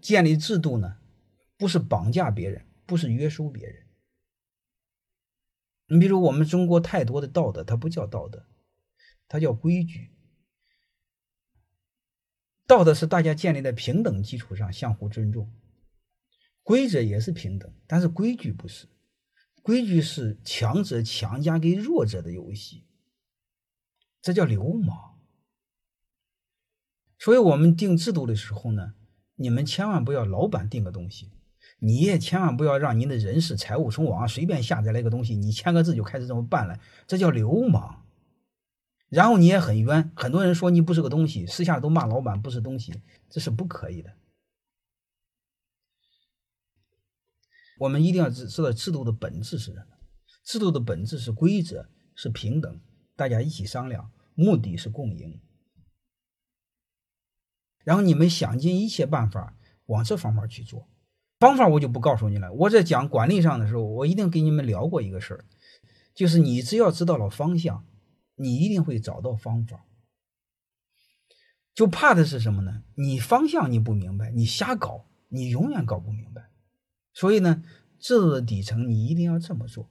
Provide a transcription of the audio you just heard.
建立制度呢，不是绑架别人，不是约束别人。你比如我们中国太多的道德，它不叫道德，它叫规矩。道德是大家建立在平等基础上相互尊重，规则也是平等，但是规矩不是，规矩是强者强加给弱者的游戏，这叫流氓。所以我们定制度的时候呢，你们千万不要老板定个东西，你也千万不要让您的人事财务从网上随便下载了一个东西，你签个字就开始这么办了，这叫流氓。然后你也很冤，很多人说你不是个东西，私下都骂老板不是东西，这是不可以的。我们一定要知知道制度的本质是什么？制度的本质是规则，是平等，大家一起商量，目的是共赢。然后你们想尽一切办法往这方面去做，方法我就不告诉你了。我在讲管理上的时候，我一定跟你们聊过一个事儿，就是你只要知道了方向。你一定会找到方法，就怕的是什么呢？你方向你不明白，你瞎搞，你永远搞不明白。所以呢，制度的底层你一定要这么做。